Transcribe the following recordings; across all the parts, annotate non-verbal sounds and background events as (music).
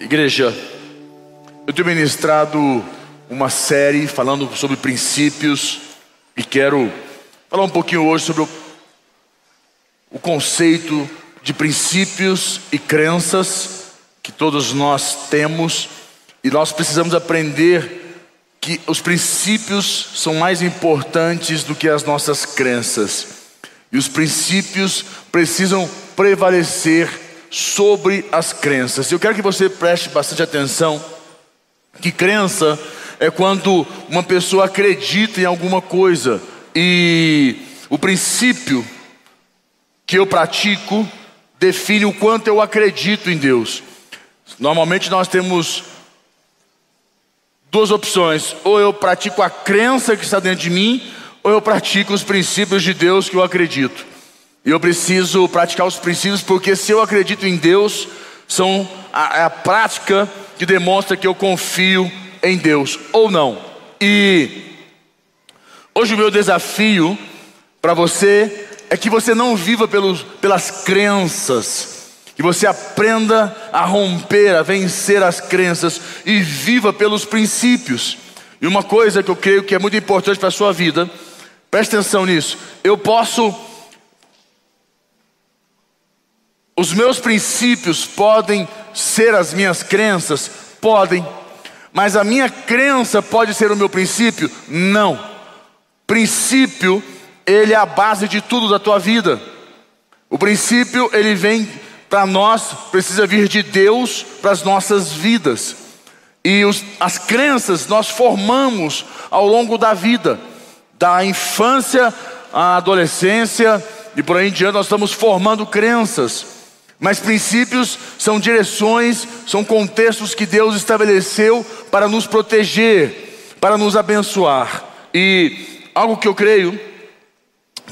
Igreja, eu tenho ministrado uma série falando sobre princípios e quero falar um pouquinho hoje sobre o, o conceito de princípios e crenças que todos nós temos e nós precisamos aprender que os princípios são mais importantes do que as nossas crenças e os princípios precisam prevalecer sobre as crenças. Eu quero que você preste bastante atenção que crença é quando uma pessoa acredita em alguma coisa e o princípio que eu pratico define o quanto eu acredito em Deus. Normalmente nós temos duas opções: ou eu pratico a crença que está dentro de mim, ou eu pratico os princípios de Deus que eu acredito. E eu preciso praticar os princípios, porque se eu acredito em Deus, são a, é a prática que demonstra que eu confio em Deus ou não. E hoje o meu desafio para você é que você não viva pelos, pelas crenças, que você aprenda a romper, a vencer as crenças e viva pelos princípios. E uma coisa que eu creio que é muito importante para a sua vida, preste atenção nisso. Eu posso Os meus princípios podem ser as minhas crenças? Podem. Mas a minha crença pode ser o meu princípio? Não. Princípio, ele é a base de tudo da tua vida. O princípio, ele vem para nós, precisa vir de Deus para as nossas vidas. E os, as crenças nós formamos ao longo da vida, da infância à adolescência e por aí em diante, nós estamos formando crenças. Mas princípios são direções, são contextos que Deus estabeleceu para nos proteger, para nos abençoar. E algo que eu creio,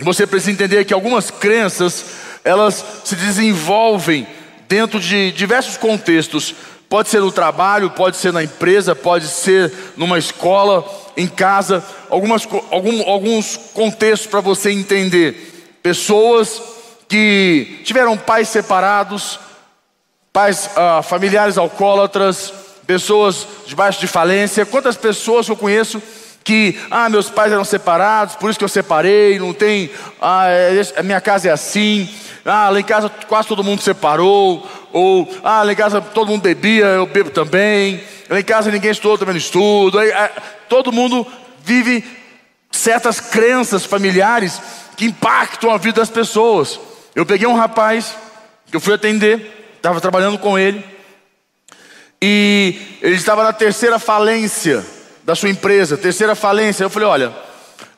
você precisa entender que algumas crenças, elas se desenvolvem dentro de diversos contextos. Pode ser no trabalho, pode ser na empresa, pode ser numa escola, em casa, algumas, algum, alguns contextos para você entender. Pessoas que tiveram pais separados, pais uh, familiares alcoólatras, pessoas debaixo de falência. Quantas pessoas eu conheço que, ah, meus pais eram separados, por isso que eu separei, não tem, ah, é, minha casa é assim, ah, lá em casa quase todo mundo separou, ou, ah, lá em casa todo mundo bebia, eu bebo também, lá em casa ninguém estudou, também não estudo, aí, ah, todo mundo vive certas crenças familiares que impactam a vida das pessoas. Eu peguei um rapaz que eu fui atender, estava trabalhando com ele, e ele estava na terceira falência da sua empresa, terceira falência. Eu falei: olha,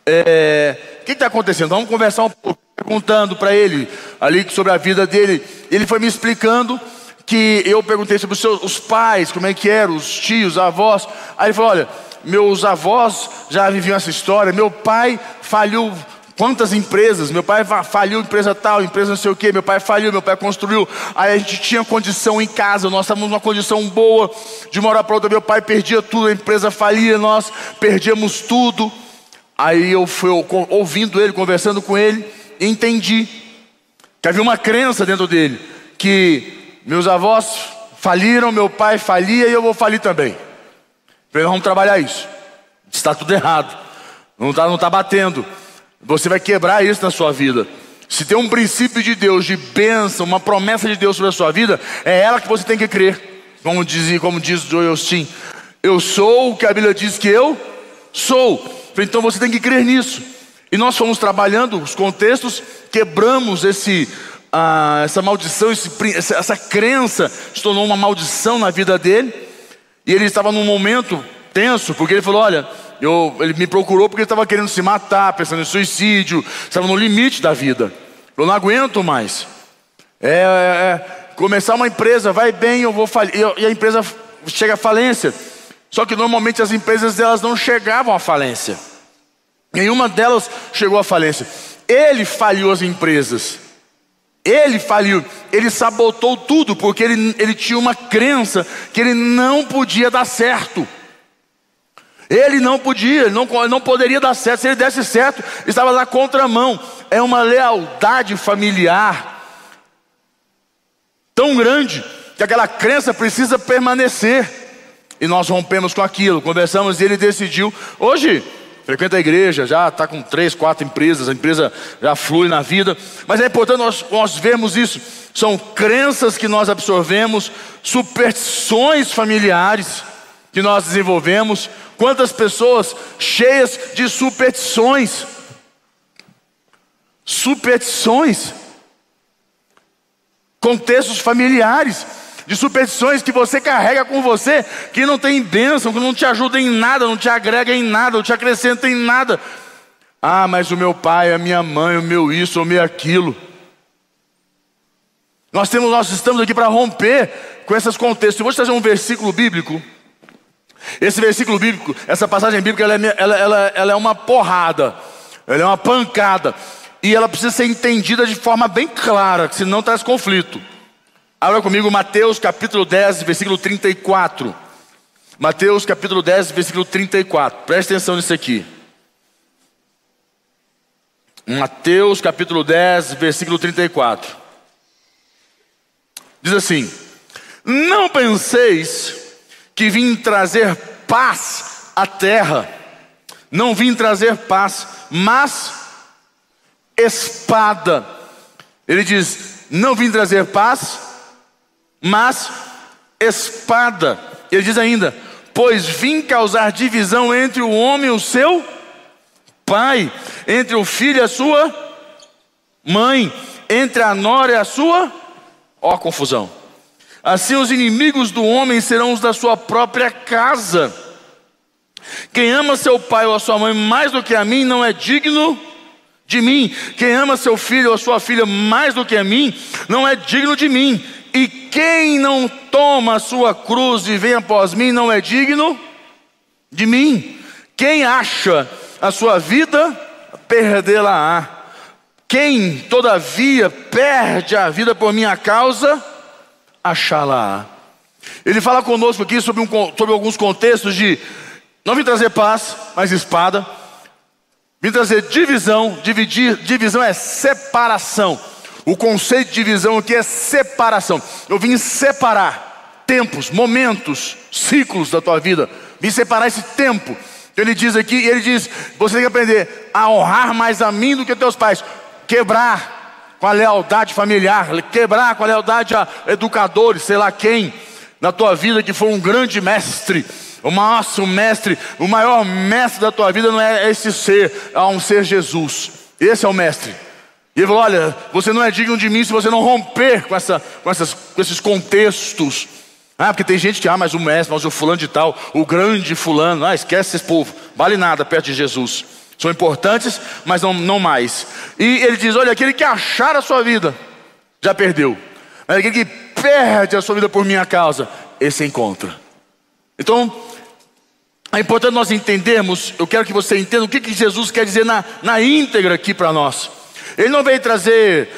é, o que está acontecendo? Vamos conversar um pouco, perguntando para ele ali sobre a vida dele. Ele foi me explicando que eu perguntei sobre os, seus, os pais, como é que eram, os tios, avós. Aí ele falou: olha, meus avós já viviam essa história, meu pai falhou Quantas empresas? Meu pai faliu empresa tal, empresa não sei o que, meu pai faliu, meu pai construiu. Aí a gente tinha condição em casa, nós estávamos numa condição boa, de uma hora para outra, meu pai perdia tudo, a empresa falia, nós perdíamos tudo. Aí eu fui ouvindo ele, conversando com ele, entendi que havia uma crença dentro dele, que meus avós faliram, meu pai falia e eu vou falir também. Falei, vamos trabalhar isso. Está tudo errado, não está não tá batendo. Você vai quebrar isso na sua vida. Se tem um princípio de Deus, de bênção, uma promessa de Deus sobre a sua vida, é ela que você tem que crer. Como diz, como diz Joel Osteen, eu sou o que a Bíblia diz que eu sou. Então você tem que crer nisso. E nós fomos trabalhando os contextos, quebramos esse, ah, essa maldição, esse, essa crença se tornou uma maldição na vida dele. E ele estava num momento tenso, porque ele falou: Olha, eu, ele me procurou porque estava querendo se matar, pensando em suicídio, estava no limite da vida. Eu não aguento mais. É, é, é, começar uma empresa, vai bem, eu vou falir, e a empresa chega à falência. Só que normalmente as empresas elas não chegavam à falência. Nenhuma delas chegou à falência. Ele faliu as empresas. Ele faliu, ele sabotou tudo, porque ele, ele tinha uma crença que ele não podia dar certo. Ele não podia, ele não, não poderia dar certo. Se ele desse certo, estava na contramão. É uma lealdade familiar tão grande que aquela crença precisa permanecer. E nós rompemos com aquilo, conversamos e ele decidiu. Hoje, frequenta a igreja, já está com três, quatro empresas, a empresa já flui na vida. Mas é importante nós, nós vermos isso. São crenças que nós absorvemos, superstições familiares que nós desenvolvemos. Quantas pessoas cheias de superstições. Superstições. Contextos familiares de superstições que você carrega com você, que não tem bênção, que não te ajuda em nada, não te agrega em nada, não te acrescenta em nada. Ah, mas o meu pai, a minha mãe, o meu isso, o meu aquilo. Nós temos, nós estamos aqui para romper com esses contextos. Eu vou te trazer um versículo bíblico. Esse versículo bíblico, essa passagem bíblica, ela é, ela, ela, ela é uma porrada, ela é uma pancada, e ela precisa ser entendida de forma bem clara, senão traz conflito. Abra comigo Mateus capítulo 10, versículo 34. Mateus capítulo 10, versículo 34. Preste atenção nisso aqui. Mateus capítulo 10, versículo 34. Diz assim: Não penseis que vim trazer paz à terra. Não vim trazer paz, mas espada. Ele diz: Não vim trazer paz, mas espada. Ele diz ainda: Pois vim causar divisão entre o homem e o seu pai, entre o filho e a sua mãe, entre a nora e a sua. Ó, confusão. Assim os inimigos do homem serão os da sua própria casa. Quem ama seu pai ou a sua mãe mais do que a mim não é digno de mim. Quem ama seu filho ou sua filha mais do que a mim não é digno de mim. E quem não toma a sua cruz e vem após mim não é digno de mim. Quem acha a sua vida, perdê-la-á. Quem, todavia, perde a vida por minha causa, achá-la-á. Ele fala conosco aqui sobre, um, sobre alguns contextos de não vim trazer paz, mas espada. Vim trazer divisão, dividir, divisão é separação. O conceito de divisão aqui é separação. Eu vim separar tempos, momentos, ciclos da tua vida. Vim separar esse tempo. Ele diz aqui, ele diz: você tem que aprender a honrar mais a mim do que a teus pais. Quebrar com a lealdade familiar, quebrar com a lealdade a educadores, sei lá quem, na tua vida que foi um grande mestre. O maior mestre, o maior mestre da tua vida não é esse ser, é um ser Jesus. Esse é o mestre. E ele falou: Olha, você não é digno de mim se você não romper com, essa, com, essas, com esses contextos. Ah, porque tem gente que, ah, mas o mestre, mas o fulano de tal, o grande fulano, ah, esquece esse povo, vale nada perto de Jesus. São importantes, mas não, não mais. E ele diz: Olha, aquele que achar a sua vida, já perdeu. Mas aquele que perde a sua vida por minha causa, esse encontra. Então, é importante nós entendermos, eu quero que você entenda o que, que Jesus quer dizer na, na íntegra aqui para nós. Ele não veio trazer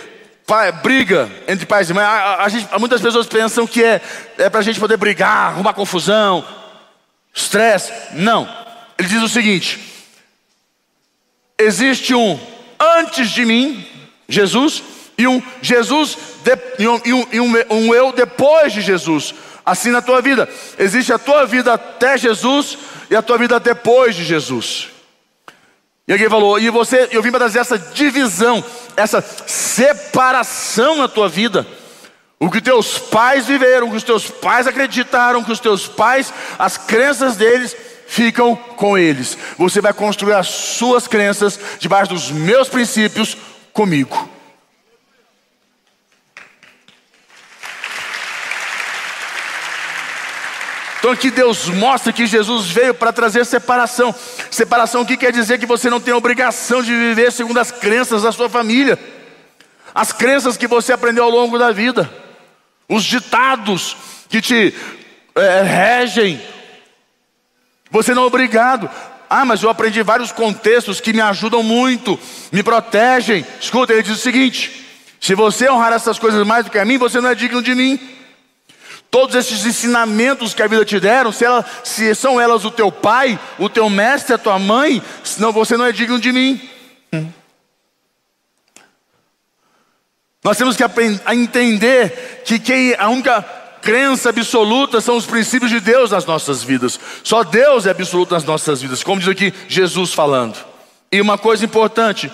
pai, briga entre pais e mães. A, a, gente, muitas pessoas pensam que é, é para a gente poder brigar, arrumar confusão, estresse. Não. Ele diz o seguinte: existe um antes de mim, Jesus, e um Jesus de, e, um, e, um, um, eu depois de Jesus. Assim na tua vida, existe a tua vida até Jesus e a tua vida depois de Jesus. E alguém falou, e você, eu vim para trazer essa divisão, essa separação na tua vida. O que teus pais viveram, o que os teus pais acreditaram, que os teus pais, as crenças deles ficam com eles. Você vai construir as suas crenças debaixo dos meus princípios comigo. Então aqui Deus mostra que Jesus veio para trazer separação. Separação que quer dizer que você não tem obrigação de viver segundo as crenças da sua família. As crenças que você aprendeu ao longo da vida. Os ditados que te é, regem. Você não é obrigado. Ah, mas eu aprendi vários contextos que me ajudam muito, me protegem. Escuta, ele diz o seguinte: se você honrar essas coisas mais do que a mim, você não é digno de mim. Todos esses ensinamentos que a vida te deram, se, ela, se são elas o teu pai, o teu mestre, a tua mãe, senão você não é digno de mim. Hum. Nós temos que aprender a entender que quem, a única crença absoluta são os princípios de Deus nas nossas vidas. Só Deus é absoluto nas nossas vidas, como diz aqui Jesus falando. E uma coisa importante,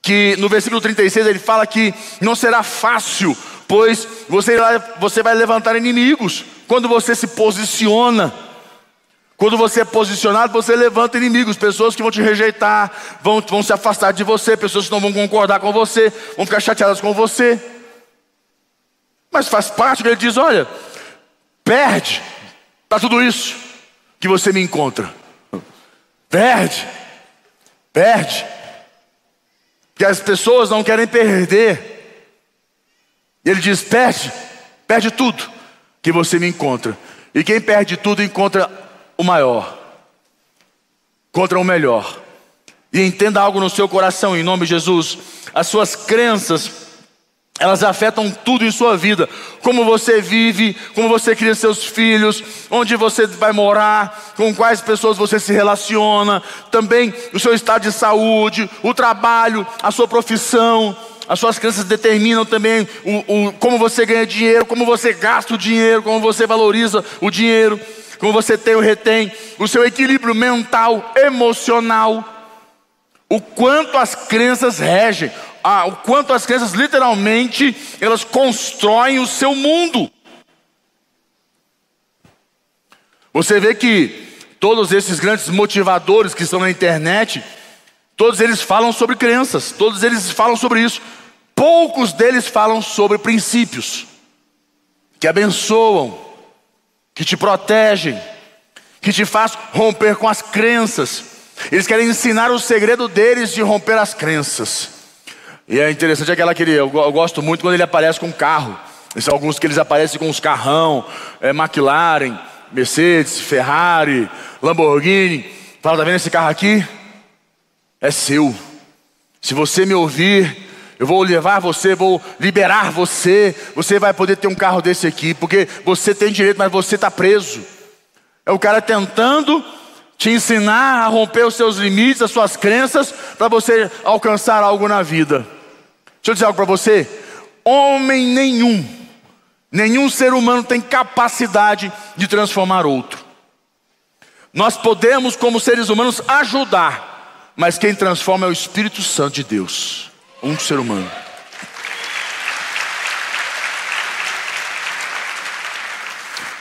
que no versículo 36 ele fala que não será fácil, pois você, você vai levantar inimigos quando você se posiciona. Quando você é posicionado, você levanta inimigos, pessoas que vão te rejeitar, vão, vão se afastar de você, pessoas que não vão concordar com você, vão ficar chateadas com você. Mas faz parte que ele diz: olha, perde para tudo isso que você me encontra. Perde, perde. Que as pessoas não querem perder. Ele diz: perde, perde tudo que você me encontra. E quem perde tudo encontra o maior, contra o melhor. E entenda algo no seu coração, em nome de Jesus. As suas crenças, elas afetam tudo em sua vida. Como você vive, como você cria seus filhos, onde você vai morar, com quais pessoas você se relaciona, também o seu estado de saúde, o trabalho, a sua profissão. As suas crenças determinam também o, o, como você ganha dinheiro, como você gasta o dinheiro, como você valoriza o dinheiro como você tem ou retém, o seu equilíbrio mental, emocional, o quanto as crenças regem, ah, o quanto as crenças literalmente elas constroem o seu mundo. Você vê que todos esses grandes motivadores que estão na internet, todos eles falam sobre crenças, todos eles falam sobre isso. Poucos deles falam sobre princípios que abençoam, que te protegem, que te faz romper com as crenças. Eles querem ensinar o segredo deles de romper as crenças. E é interessante aquela que ele, eu, eu gosto muito quando ele aparece com carro. São alguns que eles aparecem com os carrão, é, McLaren, Mercedes, Ferrari, Lamborghini. Fala, tá vendo esse carro aqui? É seu. Se você me ouvir, eu vou levar você, vou liberar você. Você vai poder ter um carro desse aqui, porque você tem direito, mas você está preso. É o cara tentando te ensinar a romper os seus limites, as suas crenças, para você alcançar algo na vida. Deixa eu dizer algo para você: homem nenhum, nenhum ser humano tem capacidade de transformar outro. Nós podemos, como seres humanos, ajudar, mas quem transforma é o Espírito Santo de Deus um ser humano.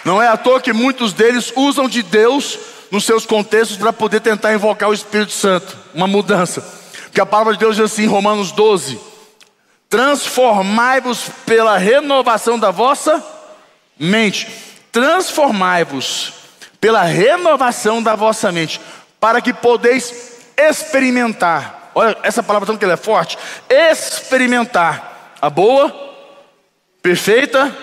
Não é à toa que muitos deles usam de Deus nos seus contextos para poder tentar invocar o Espírito Santo, uma mudança. Porque a palavra de Deus diz assim em Romanos 12: Transformai-vos pela renovação da vossa mente. Transformai-vos pela renovação da vossa mente, para que podeis experimentar olha essa palavra tanto que ela é forte, experimentar a boa, perfeita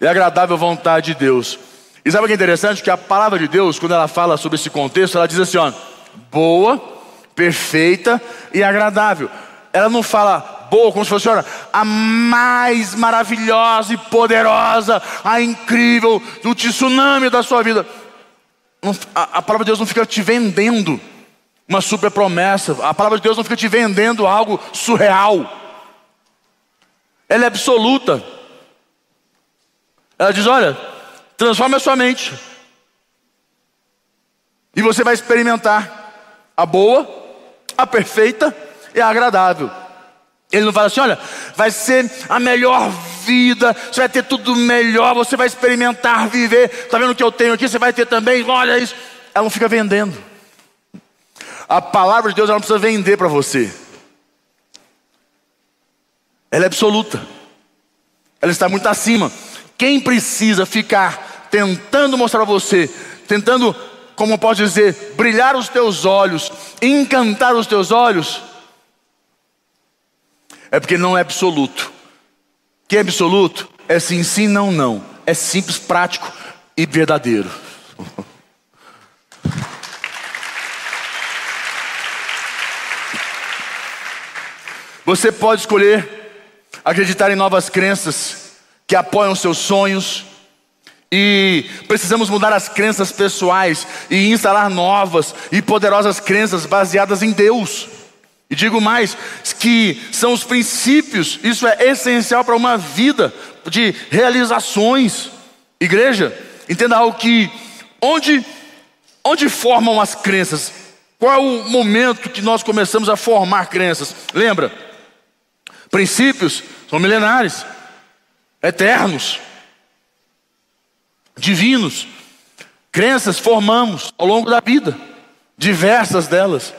e agradável vontade de Deus. E sabe o que é interessante? Que a palavra de Deus, quando ela fala sobre esse contexto, ela diz assim: ó, boa, perfeita e agradável. Ela não fala boa como se fosse olha, a mais maravilhosa e poderosa, a incrível, do tsunami da sua vida. A, a palavra de Deus não fica te vendendo uma super promessa. A palavra de Deus não fica te vendendo algo surreal. Ela é absoluta. Ela diz: olha, transforme a sua mente. E você vai experimentar a boa, a perfeita e a agradável. Ele não fala assim: olha, vai ser a melhor vida, você vai ter tudo melhor, você vai experimentar, viver. Está vendo o que eu tenho aqui? Você vai ter também, olha isso. Ela não fica vendendo. A palavra de Deus ela não precisa vender para você. Ela é absoluta. Ela está muito acima. Quem precisa ficar tentando mostrar a você, tentando, como pode dizer, brilhar os teus olhos, encantar os teus olhos, é porque não é absoluto. Que é absoluto é sim, sim, não, não. É simples, prático e verdadeiro. Você pode escolher acreditar em novas crenças que apoiam seus sonhos. E precisamos mudar as crenças pessoais e instalar novas e poderosas crenças baseadas em Deus. E digo mais, que são os princípios, isso é essencial para uma vida de realizações. Igreja, entenda algo que onde onde formam as crenças? Qual é o momento que nós começamos a formar crenças? Lembra? Princípios são milenares, eternos, divinos. Crenças formamos ao longo da vida, diversas delas,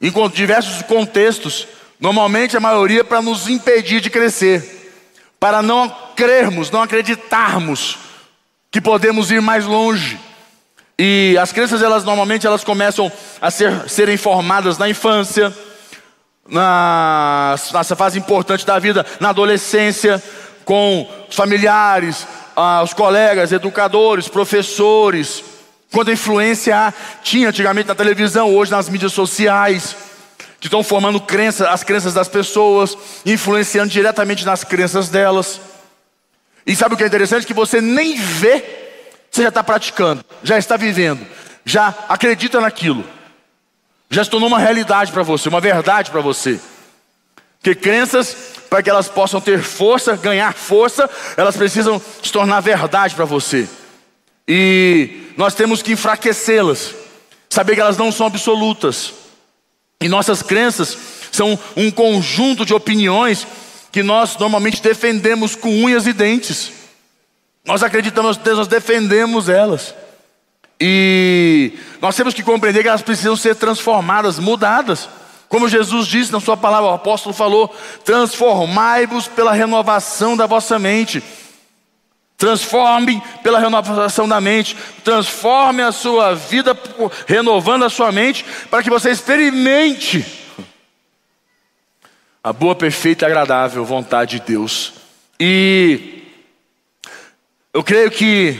em diversos contextos, normalmente a maioria para nos impedir de crescer, para não crermos, não acreditarmos que podemos ir mais longe. E as crenças, elas normalmente elas começam a ser, serem formadas na infância, na, nessa fase importante da vida, na adolescência, com os familiares, ah, os colegas, educadores, professores, quando a influência tinha antigamente na televisão, hoje nas mídias sociais, que estão formando crença, as crenças das pessoas, influenciando diretamente nas crenças delas. E sabe o que é interessante? Que você nem vê você já está praticando, já está vivendo, já acredita naquilo, já se tornou uma realidade para você, uma verdade para você. Que crenças, para que elas possam ter força, ganhar força, elas precisam se tornar verdade para você. E nós temos que enfraquecê-las, saber que elas não são absolutas. E nossas crenças são um conjunto de opiniões que nós normalmente defendemos com unhas e dentes. Nós acreditamos nós defendemos elas. E nós temos que compreender que elas precisam ser transformadas, mudadas. Como Jesus disse na sua palavra, o apóstolo falou: transformai-vos pela renovação da vossa mente. Transforme pela renovação da mente, transforme a sua vida renovando a sua mente, para que você experimente a boa, perfeita e agradável vontade de Deus. E eu creio que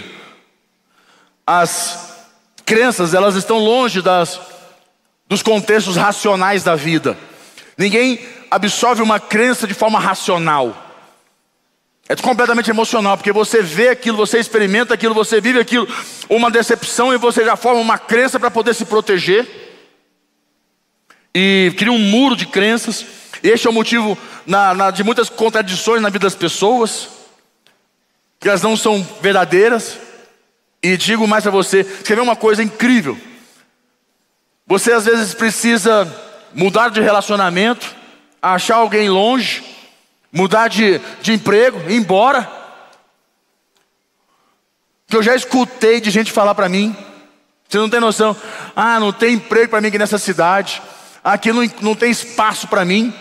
as crenças, elas estão longe das, dos contextos racionais da vida. Ninguém absorve uma crença de forma racional. É completamente emocional, porque você vê aquilo, você experimenta aquilo, você vive aquilo, uma decepção e você já forma uma crença para poder se proteger. E cria um muro de crenças. Este é o motivo na, na, de muitas contradições na vida das pessoas que elas não são verdadeiras. E digo mais a você: quer ver uma coisa incrível? Você às vezes precisa mudar de relacionamento, achar alguém longe, mudar de, de emprego, ir embora. Que eu já escutei de gente falar para mim, você não tem noção, ah, não tem emprego para mim aqui nessa cidade, aqui não, não tem espaço para mim.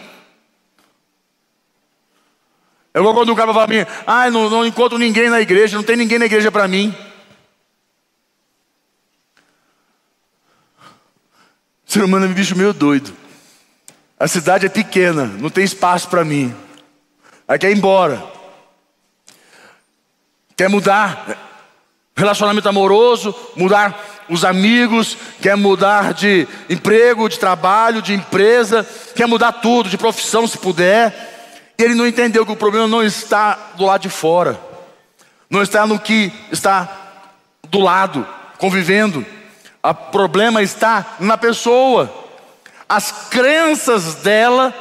É igual quando o cara fala para mim, ah, não, não encontro ninguém na igreja, não tem ninguém na igreja para mim. O ser humano é um bicho meio doido. A cidade é pequena, não tem espaço para mim. Aí quer ir embora. Quer mudar relacionamento amoroso, mudar os amigos, quer mudar de emprego, de trabalho, de empresa, quer mudar tudo, de profissão se puder. E ele não entendeu que o problema não está do lado de fora, não está no que está do lado, convivendo. O problema está na pessoa. As crenças dela,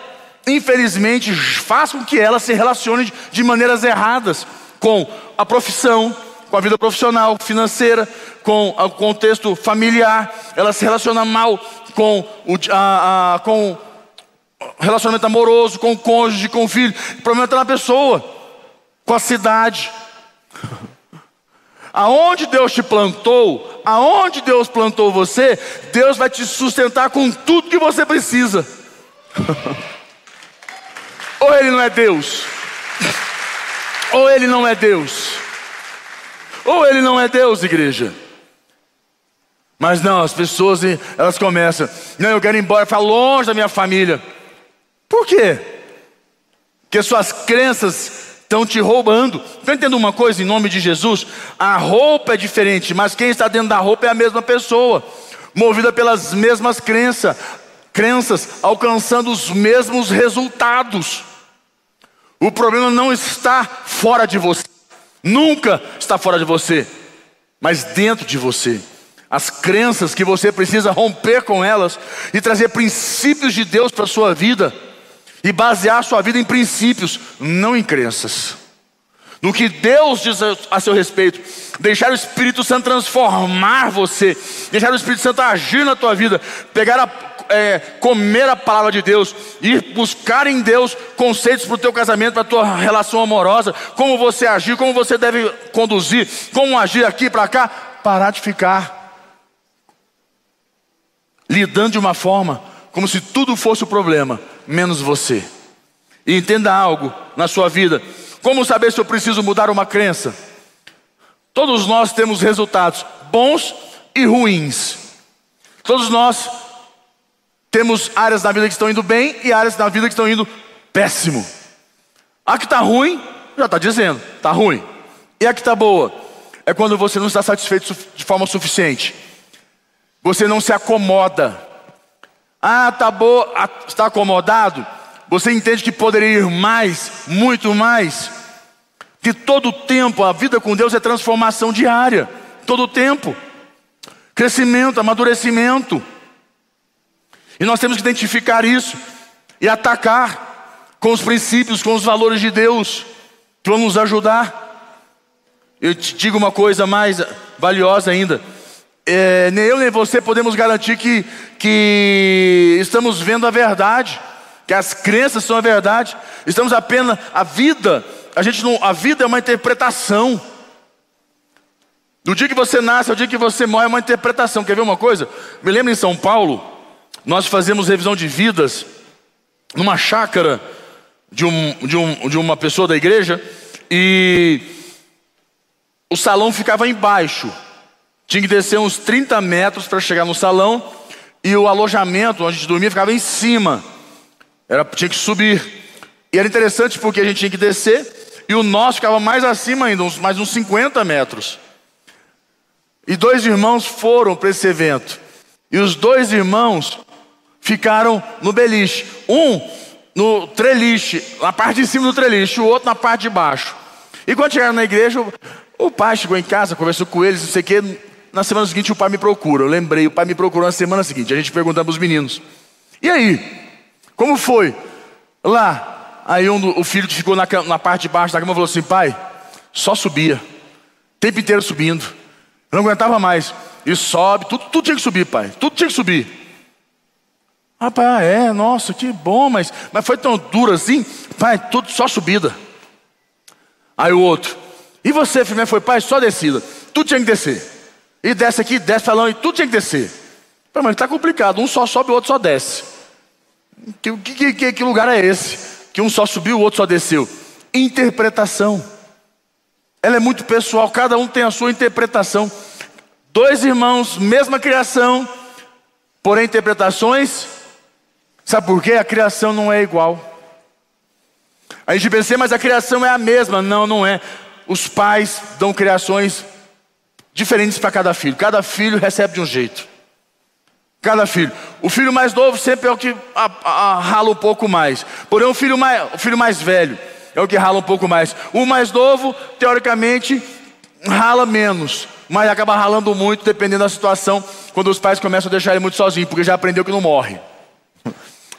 infelizmente, fazem com que ela se relacione de maneiras erradas com a profissão, com a vida profissional, financeira, com o contexto familiar. Ela se relaciona mal com, o, a, a, com relacionamento amoroso, com o cônjuge, com o filho. O problema está na pessoa, com a cidade. (laughs) Aonde Deus te plantou, aonde Deus plantou você, Deus vai te sustentar com tudo que você precisa. (laughs) ou Ele não é Deus, ou Ele não é Deus, ou Ele não é Deus, igreja. Mas não, as pessoas elas começam, não, eu quero ir embora, ficar longe da minha família. Por quê? Porque suas crenças estão te roubando. Está entendendo uma coisa em nome de Jesus? A roupa é diferente, mas quem está dentro da roupa é a mesma pessoa, movida pelas mesmas crenças, crenças, alcançando os mesmos resultados. O problema não está fora de você, nunca está fora de você, mas dentro de você. As crenças que você precisa romper com elas e trazer princípios de Deus para a sua vida e basear sua vida em princípios, não em crenças. no que Deus diz a seu respeito, deixar o Espírito Santo transformar você, deixar o Espírito Santo agir na tua vida, pegar a, é, comer a palavra de Deus, ir buscar em Deus conceitos para o teu casamento, para a tua relação amorosa, como você agir, como você deve conduzir, como agir aqui para cá, parar de ficar lidando de uma forma como se tudo fosse o problema, menos você. E entenda algo na sua vida como saber se eu preciso mudar uma crença? Todos nós temos resultados bons e ruins. Todos nós temos áreas da vida que estão indo bem e áreas da vida que estão indo péssimo. A que está ruim, já está dizendo, está ruim. E a que está boa? É quando você não está satisfeito de forma suficiente. Você não se acomoda. Ah, tá boa, está acomodado? Você entende que poderia ir mais, muito mais? Que todo tempo a vida com Deus é transformação diária, todo tempo. Crescimento, amadurecimento. E nós temos que identificar isso e atacar com os princípios, com os valores de Deus, vão nos ajudar. Eu te digo uma coisa mais valiosa ainda. É, nem eu nem você podemos garantir que, que estamos vendo a verdade que as crenças são a verdade. Estamos apenas a vida. A gente não, a vida é uma interpretação. Do dia que você nasce ao dia que você morre é uma interpretação. Quer ver uma coisa? Me lembro em São Paulo, nós fazíamos revisão de vidas numa chácara de, um, de, um, de uma pessoa da igreja e o salão ficava embaixo. Tinha que descer uns 30 metros para chegar no salão e o alojamento onde a gente dormia ficava em cima. Era, tinha que subir. E era interessante porque a gente tinha que descer e o nosso ficava mais acima ainda, uns, mais uns 50 metros. E dois irmãos foram para esse evento. E os dois irmãos ficaram no beliche. Um no treliche, na parte de cima do treliche, o outro na parte de baixo. E quando chegaram na igreja, o pai chegou em casa, conversou com eles, não sei o quê. Na semana seguinte o pai me procura. Eu lembrei, o pai me procurou na semana seguinte. A gente perguntava os meninos. E aí? Como foi? Lá, aí um, o filho ficou na, na parte de baixo da cama falou assim: pai, só subia, o tempo inteiro subindo, eu não aguentava mais. E sobe, tudo, tudo tinha que subir, pai, tudo tinha que subir. Ah, pai, é, nossa, que bom, mas, mas foi tão duro assim, pai, tudo só subida. Aí o outro, e você, filho, foi, pai, só descida, tudo tinha que descer. E desce aqui, desce falando, e tudo tinha que descer. Pai, mas está complicado, um só sobe, o outro só desce. Que, que, que, que lugar é esse? Que um só subiu, o outro só desceu. Interpretação. Ela é muito pessoal, cada um tem a sua interpretação. Dois irmãos, mesma criação, porém interpretações. Sabe por quê? A criação não é igual. A gente pensa, mas a criação é a mesma. Não, não é. Os pais dão criações diferentes para cada filho. Cada filho recebe de um jeito. Cada filho. O filho mais novo sempre é o que a, a, rala um pouco mais. Porém, o filho mais, o filho mais velho é o que rala um pouco mais. O mais novo, teoricamente, rala menos. Mas acaba ralando muito, dependendo da situação, quando os pais começam a deixar ele muito sozinho, porque já aprendeu que não morre.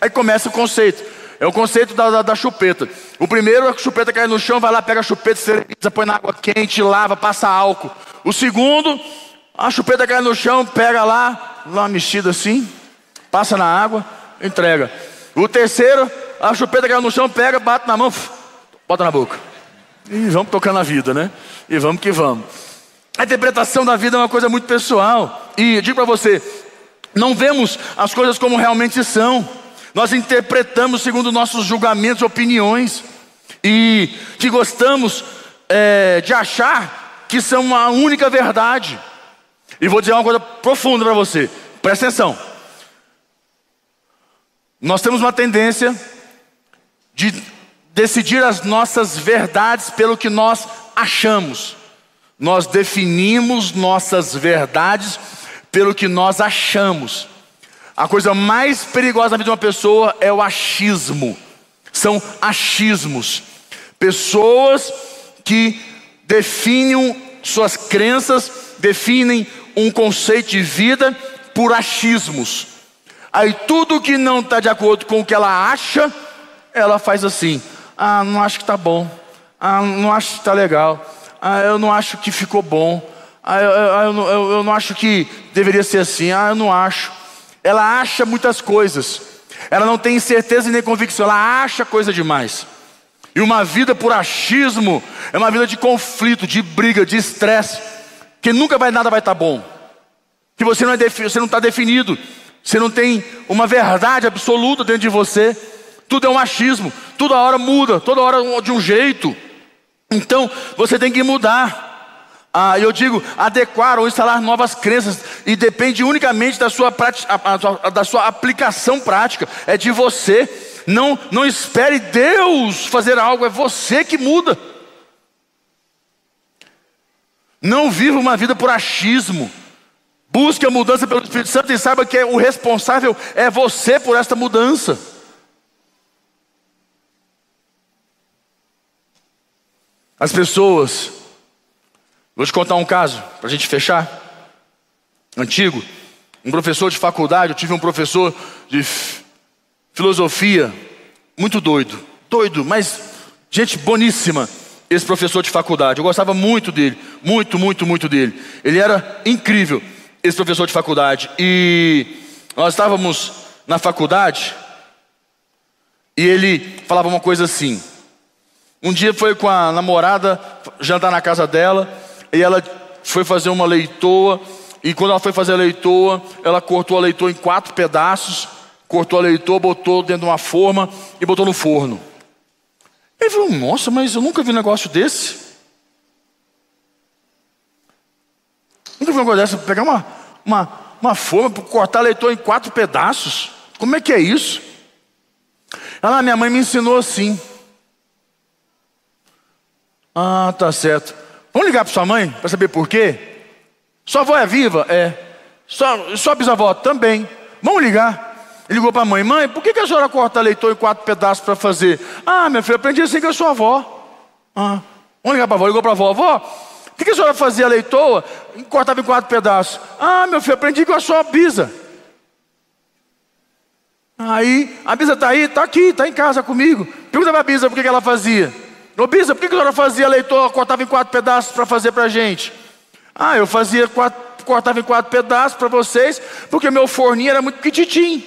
Aí começa o conceito. É o conceito da, da, da, chupeta. O primeiro, a chupeta cai no chão, vai lá, pega a chupeta, steriliza, põe na água quente, lava, passa álcool. O segundo, a chupeta cai no chão, pega lá, dá uma mexida assim, passa na água, entrega. O terceiro, a chupeta caiu no chão, pega, bate na mão, bota na boca. E vamos tocando a vida, né? E vamos que vamos. A interpretação da vida é uma coisa muito pessoal. E digo para você, não vemos as coisas como realmente são. Nós interpretamos segundo nossos julgamentos, opiniões. E que gostamos é, de achar que são a única verdade. E vou dizer uma coisa profunda para você, presta atenção. Nós temos uma tendência de decidir as nossas verdades pelo que nós achamos. Nós definimos nossas verdades pelo que nós achamos. A coisa mais perigosa na vida de uma pessoa é o achismo. São achismos. Pessoas que definem suas crenças, definem um conceito de vida por achismos. Aí tudo que não está de acordo com o que ela acha, ela faz assim: ah, não acho que está bom. Ah, não acho que está legal. Ah, eu não acho que ficou bom. Ah, eu, eu, eu, eu não acho que deveria ser assim. Ah, eu não acho. Ela acha muitas coisas. Ela não tem certeza nem convicção. Ela acha coisa demais. E uma vida por achismo é uma vida de conflito, de briga, de estresse, que nunca vai nada vai estar tá bom. Que você não é você não está definido, você não tem uma verdade absoluta dentro de você. Tudo é um achismo, toda hora muda, toda hora de um jeito. Então você tem que mudar. Ah, eu digo adequar ou instalar novas crenças e depende unicamente da sua, da sua aplicação prática, é de você. Não, não espere Deus fazer algo, é você que muda. Não viva uma vida por achismo. Busque a mudança pelo Espírito Santo e saiba que o responsável é você por esta mudança. As pessoas, vou te contar um caso para a gente fechar. Antigo, um professor de faculdade, eu tive um professor de filosofia, muito doido, doido, mas gente boníssima, esse professor de faculdade. Eu gostava muito dele, muito, muito, muito dele. Ele era incrível, esse professor de faculdade. E nós estávamos na faculdade e ele falava uma coisa assim. Um dia foi com a namorada jantar na casa dela e ela foi fazer uma leitoa. E quando ela foi fazer a leitoa, ela cortou a leitoa em quatro pedaços, cortou a leitoa, botou dentro de uma forma e botou no forno. Ele falou: Nossa, mas eu nunca vi um negócio desse. Nunca vi um negócio desse. Pegar uma, uma, uma forma cortar a leitoa em quatro pedaços. Como é que é isso? Ela, minha mãe me ensinou assim. Ah, tá certo. Vamos ligar para sua mãe para saber por quê? Sua avó é viva? É. Sua, sua bisavó também. Vamos ligar. Ele ligou para a mãe: Mãe, por que, que a senhora corta leitão em quatro pedaços para fazer? Ah, minha filha, aprendi assim com a sua avó. Ah, vamos ligar para a avó. Ligou para a avó: Avó, por que, que a senhora fazia leitoa e cortava em quatro pedaços? Ah, meu filho, aprendi com a sua bisa. Aí, a bisa está aí? Está aqui, está em casa comigo. Pergunta para a bisa por que, que ela fazia. Bispo, por que a senhora fazia leitor, cortava em quatro pedaços para fazer para a gente? Ah, eu fazia quatro, cortava em quatro pedaços para vocês, porque meu forninho era muito petitinho.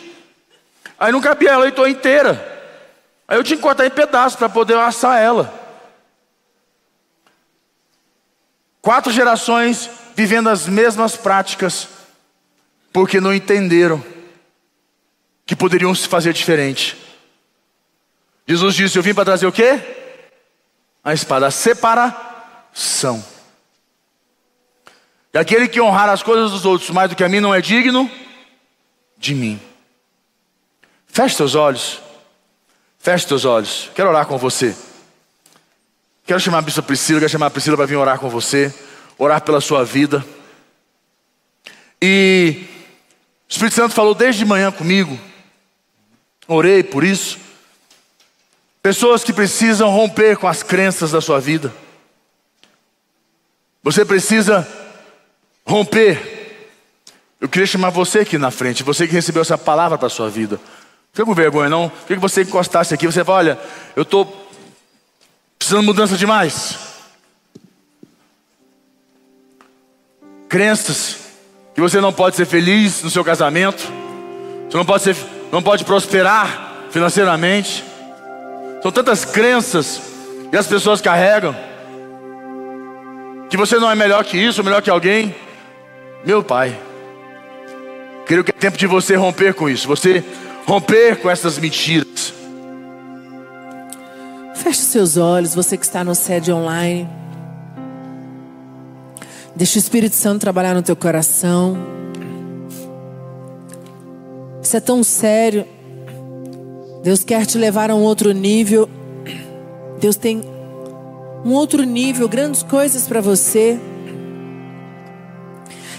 Aí não cabia a leitor inteira. Aí eu tinha que cortar em pedaços para poder assar ela. Quatro gerações vivendo as mesmas práticas, porque não entenderam que poderiam se fazer diferente. Jesus disse: Eu vim para trazer o quê? A espada, a separação. E aquele que honrar as coisas dos outros mais do que a mim não é digno de mim. Feche seus olhos. Feche seus olhos. Quero orar com você. Quero chamar a Bispa Priscila, quero chamar a Priscila para vir orar com você, orar pela sua vida. E o Espírito Santo falou desde de manhã comigo. Orei por isso. Pessoas que precisam romper com as crenças da sua vida. Você precisa romper. Eu queria chamar você aqui na frente, você que recebeu essa palavra para a sua vida. Fica com vergonha, não? Queria que você encostasse aqui. Você fala: olha, eu estou precisando de mudança demais. Crenças que você não pode ser feliz no seu casamento, você não pode, ser, não pode prosperar financeiramente. São tantas crenças que as pessoas carregam. Que você não é melhor que isso, melhor que alguém. Meu Pai, creio que é tempo de você romper com isso. Você romper com essas mentiras. Feche seus olhos, você que está no sede online. Deixa o Espírito Santo trabalhar no teu coração. Isso é tão sério. Deus quer te levar a um outro nível. Deus tem um outro nível, grandes coisas para você.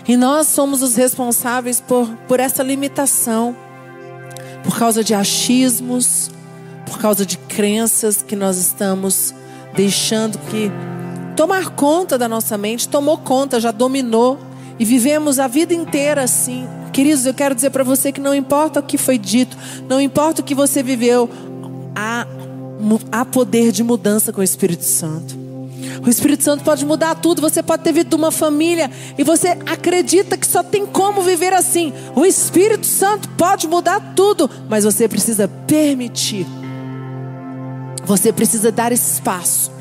E nós somos os responsáveis por, por essa limitação, por causa de achismos, por causa de crenças que nós estamos deixando que tomar conta da nossa mente, tomou conta, já dominou, e vivemos a vida inteira assim, Queridos, eu quero dizer para você que não importa o que foi dito, não importa o que você viveu, há há poder de mudança com o Espírito Santo. O Espírito Santo pode mudar tudo. Você pode ter vindo de uma família e você acredita que só tem como viver assim. O Espírito Santo pode mudar tudo, mas você precisa permitir. Você precisa dar espaço.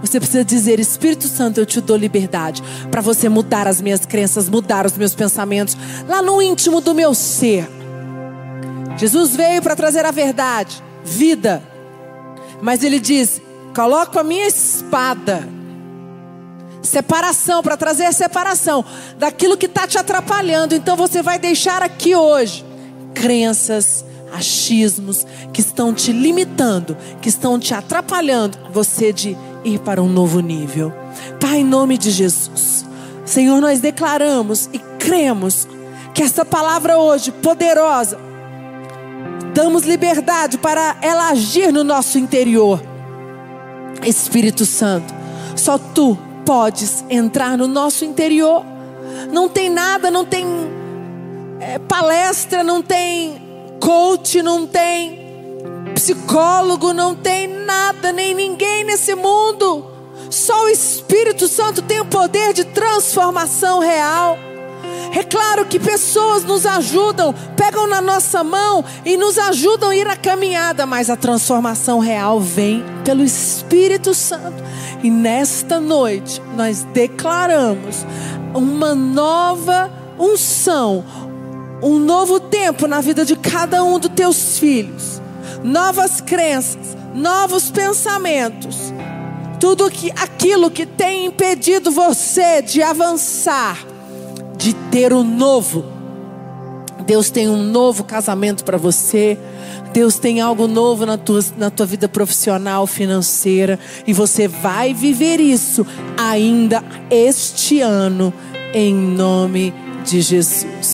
Você precisa dizer: Espírito Santo, eu te dou liberdade para você mudar as minhas crenças, mudar os meus pensamentos, lá no íntimo do meu ser. Jesus veio para trazer a verdade, vida. Mas ele diz: coloco a minha espada. Separação, para trazer separação daquilo que está te atrapalhando. Então você vai deixar aqui hoje crenças, achismos que estão te limitando, que estão te atrapalhando. Você de ir para um novo nível. Pai, em nome de Jesus. Senhor, nós declaramos e cremos que essa palavra hoje, poderosa, damos liberdade para ela agir no nosso interior. Espírito Santo, só tu podes entrar no nosso interior. Não tem nada, não tem é, palestra, não tem coach, não tem psicólogo, não tem nada, nem ninguém nesse mundo. Só o Espírito Santo tem o poder de transformação real. É claro que pessoas nos ajudam, pegam na nossa mão e nos ajudam a ir à caminhada, mas a transformação real vem pelo Espírito Santo. E nesta noite nós declaramos uma nova unção, um novo tempo na vida de cada um dos teus filhos novas crenças, novos pensamentos. Tudo que, aquilo que tem impedido você de avançar, de ter o um novo. Deus tem um novo casamento para você. Deus tem algo novo na tua, na tua vida profissional, financeira. E você vai viver isso ainda este ano, em nome de Jesus.